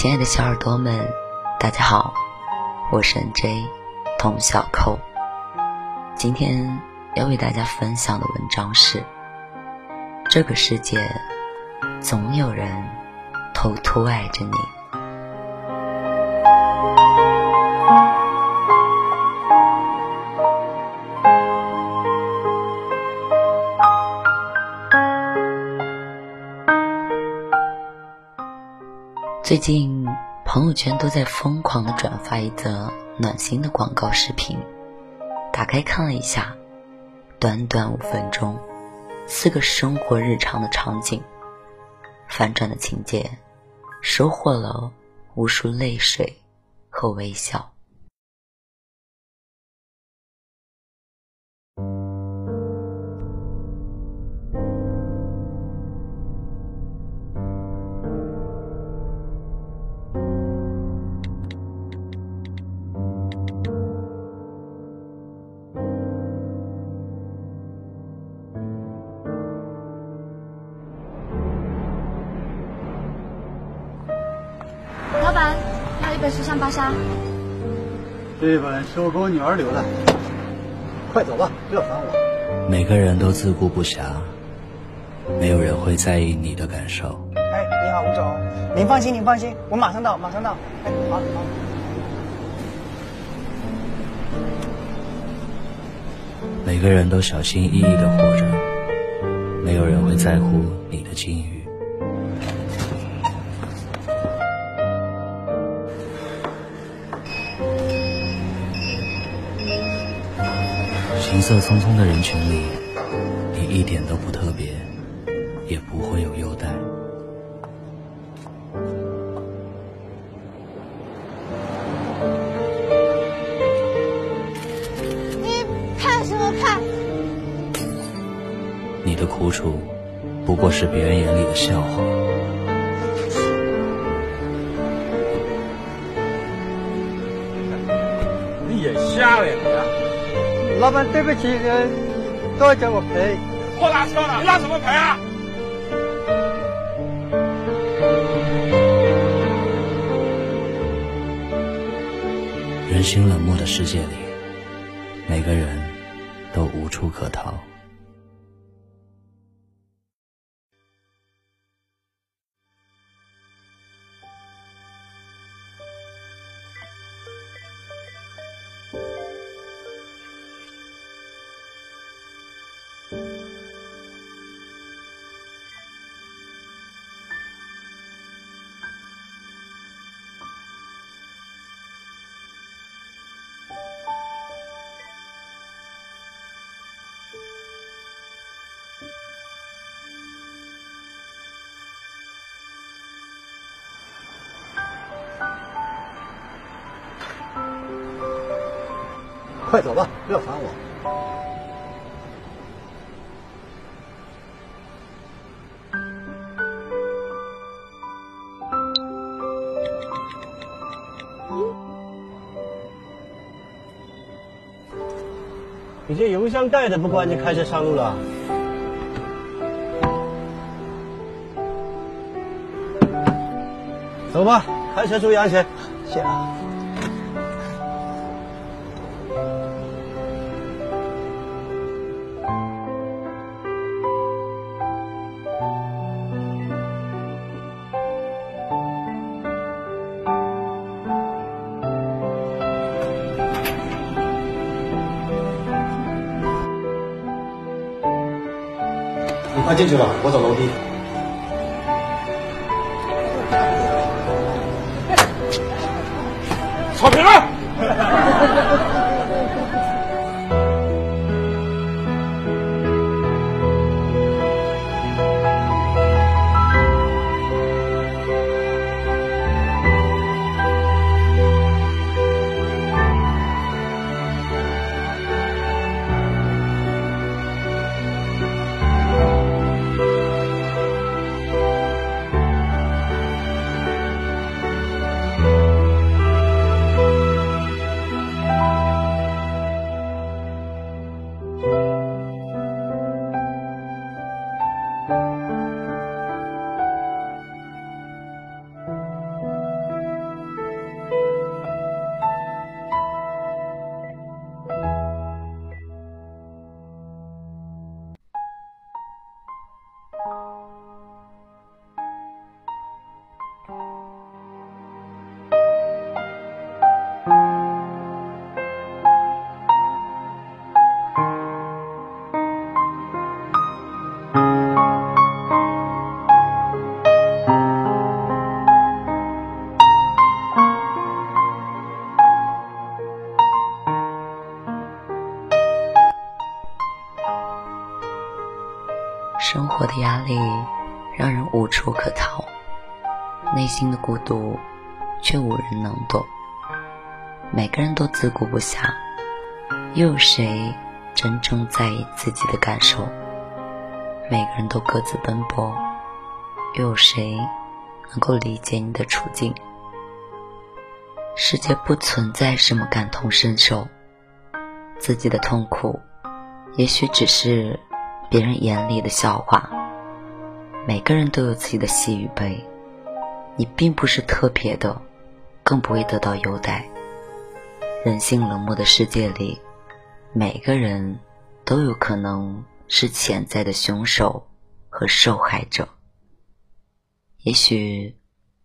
亲爱的小耳朵们，大家好，我是 N.J. 童小扣。今天要为大家分享的文章是：这个世界总有人偷偷爱着你。最近朋友圈都在疯狂的转发一则暖心的广告视频，打开看了一下，短短五分钟，四个生活日常的场景，反转的情节，收获了无数泪水和微笑。时尚芭莎，这本是我给我女儿留的。快走吧，不要烦我。每个人都自顾不暇，没有人会在意你的感受。哎，你好，吴总，您放心，您放心，我马上到，马上到。哎，好，好。每个人都小心翼翼的活着，没有人会在乎你的境遇。色匆匆的人群里，你一点都不特别，也不会有优待。你看什么看？你的苦楚，不过是别人眼里的笑话。老板，对不起，都要叫我赔。货拉车了，你拉什么赔啊？人心冷漠的世界里，每个人都无处可逃。快走吧，不要烦我。你这油箱盖的不关，就开车上路了。走吧，开车注意安全。谢你。快进去吧，我走楼梯。草坪生活。的压力让人无处可逃，内心的孤独却无人能懂。每个人都自顾不暇，又有谁真正在意自己的感受？每个人都各自奔波，又有谁能够理解你的处境？世界不存在什么感同身受，自己的痛苦，也许只是别人眼里的笑话。每个人都有自己的喜与悲，你并不是特别的，更不会得到优待。人性冷漠的世界里，每个人都有可能是潜在的凶手和受害者。也许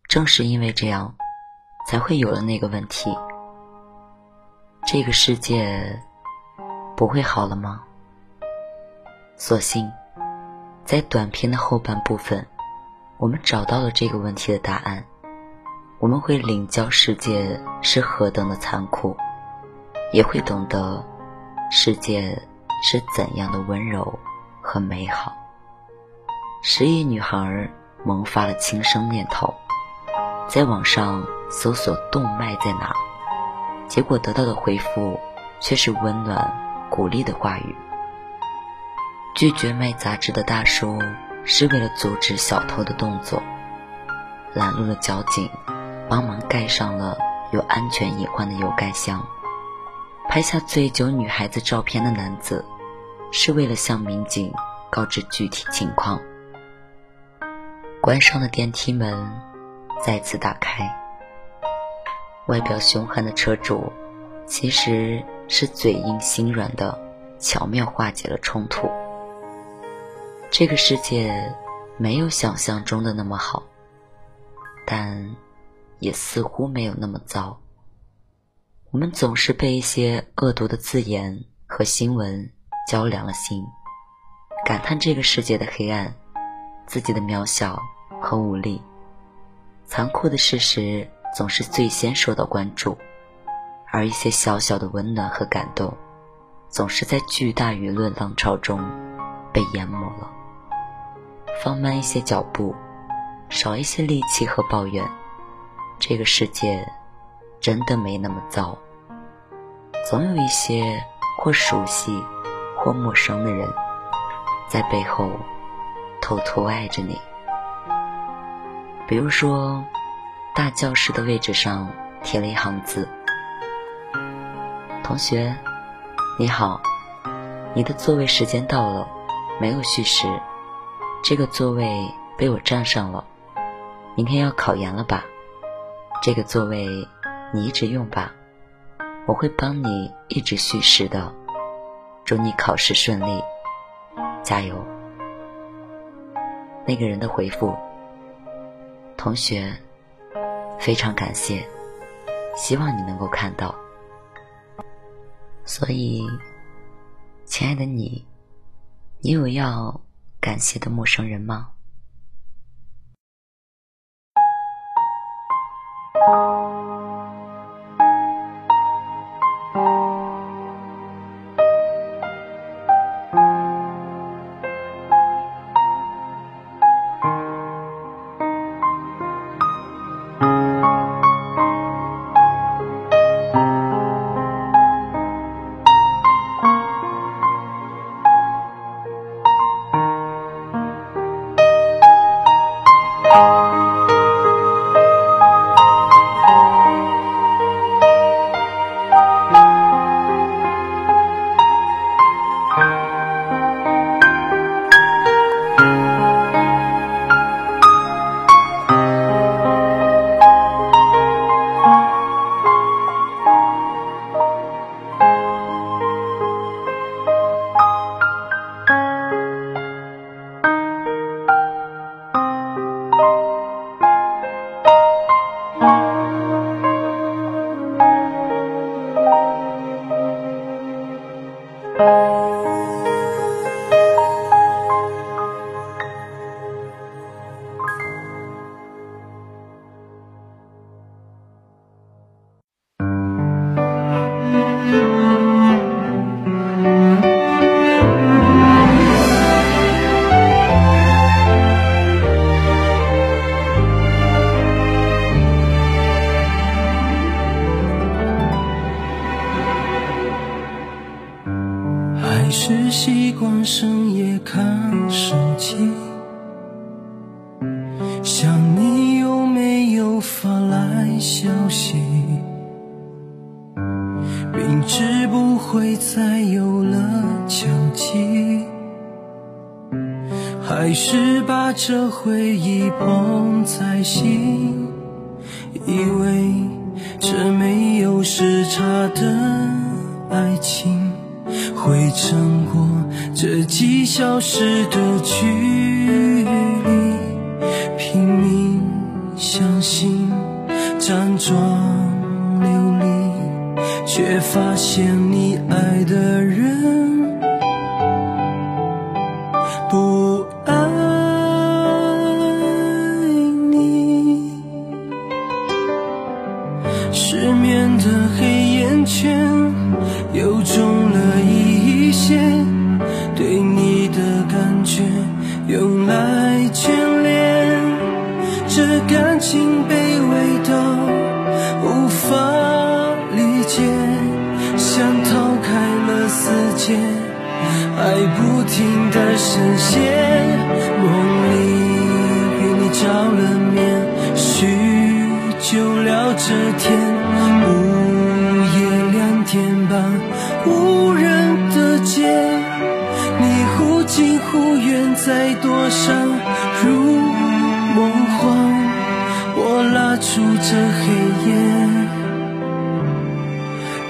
正是因为这样，才会有了那个问题：这个世界不会好了吗？所幸，在短片的后半部分，我们找到了这个问题的答案。我们会领教世界是何等的残酷。也会懂得世界是怎样的温柔和美好。十亿女孩萌发了轻生念头，在网上搜索“动脉在哪”，结果得到的回复却是温暖鼓励的话语。拒绝卖杂志的大叔是为了阻止小偷的动作，拦路的交警帮忙盖上了有安全隐患的油盖箱。拍下醉酒女孩子照片的男子，是为了向民警告知具体情况。关上的电梯门再次打开，外表凶悍的车主，其实是嘴硬心软的，巧妙化解了冲突。这个世界没有想象中的那么好，但也似乎没有那么糟。我们总是被一些恶毒的字眼和新闻浇凉了心，感叹这个世界的黑暗，自己的渺小和无力。残酷的事实总是最先受到关注，而一些小小的温暖和感动，总是在巨大舆论浪潮中被淹没了。放慢一些脚步，少一些戾气和抱怨，这个世界真的没那么糟。总有一些或熟悉或陌生的人，在背后偷偷爱着你。比如说，大教室的位置上贴了一行字：“同学，你好，你的座位时间到了，没有叙事，这个座位被我占上了。明天要考研了吧？这个座位你一直用吧。”我会帮你一直叙事的，祝你考试顺利，加油。那个人的回复：同学，非常感谢，希望你能够看到。所以，亲爱的你，你有要感谢的陌生人吗？才有了交集还是把这回忆捧在心以为这没有时差的爱情会撑过这几小时的距离拼命相信辗转却发现你爱的人数着黑夜，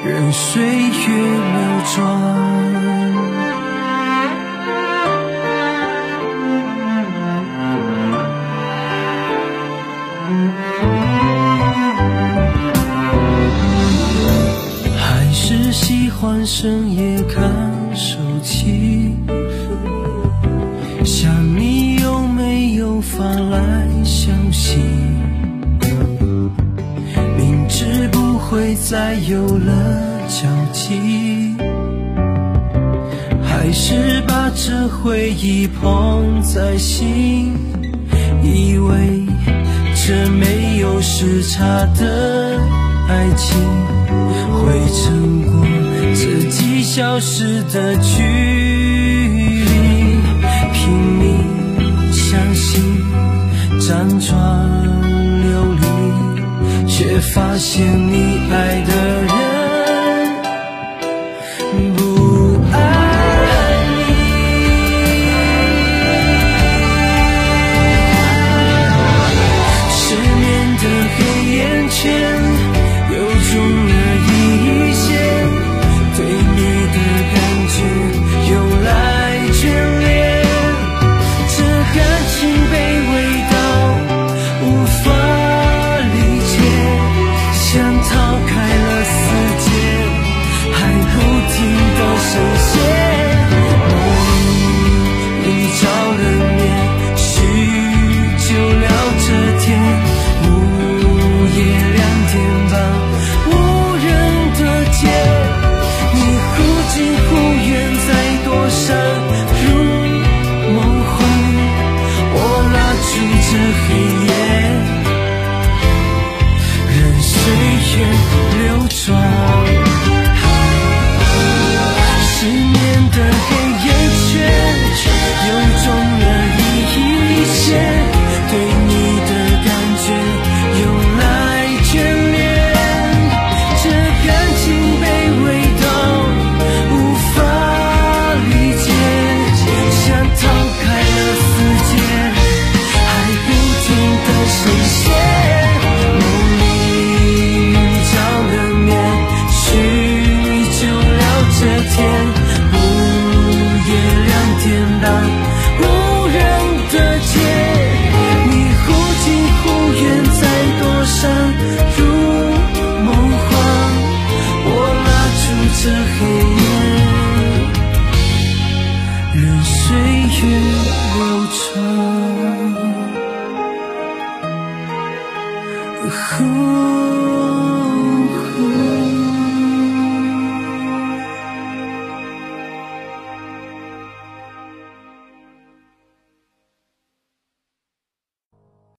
任岁月流转。有了交集还是把这回忆捧在心以为这没有时差的爱情会撑过自己消失的距离。拼命相信辗转却发现你爱的人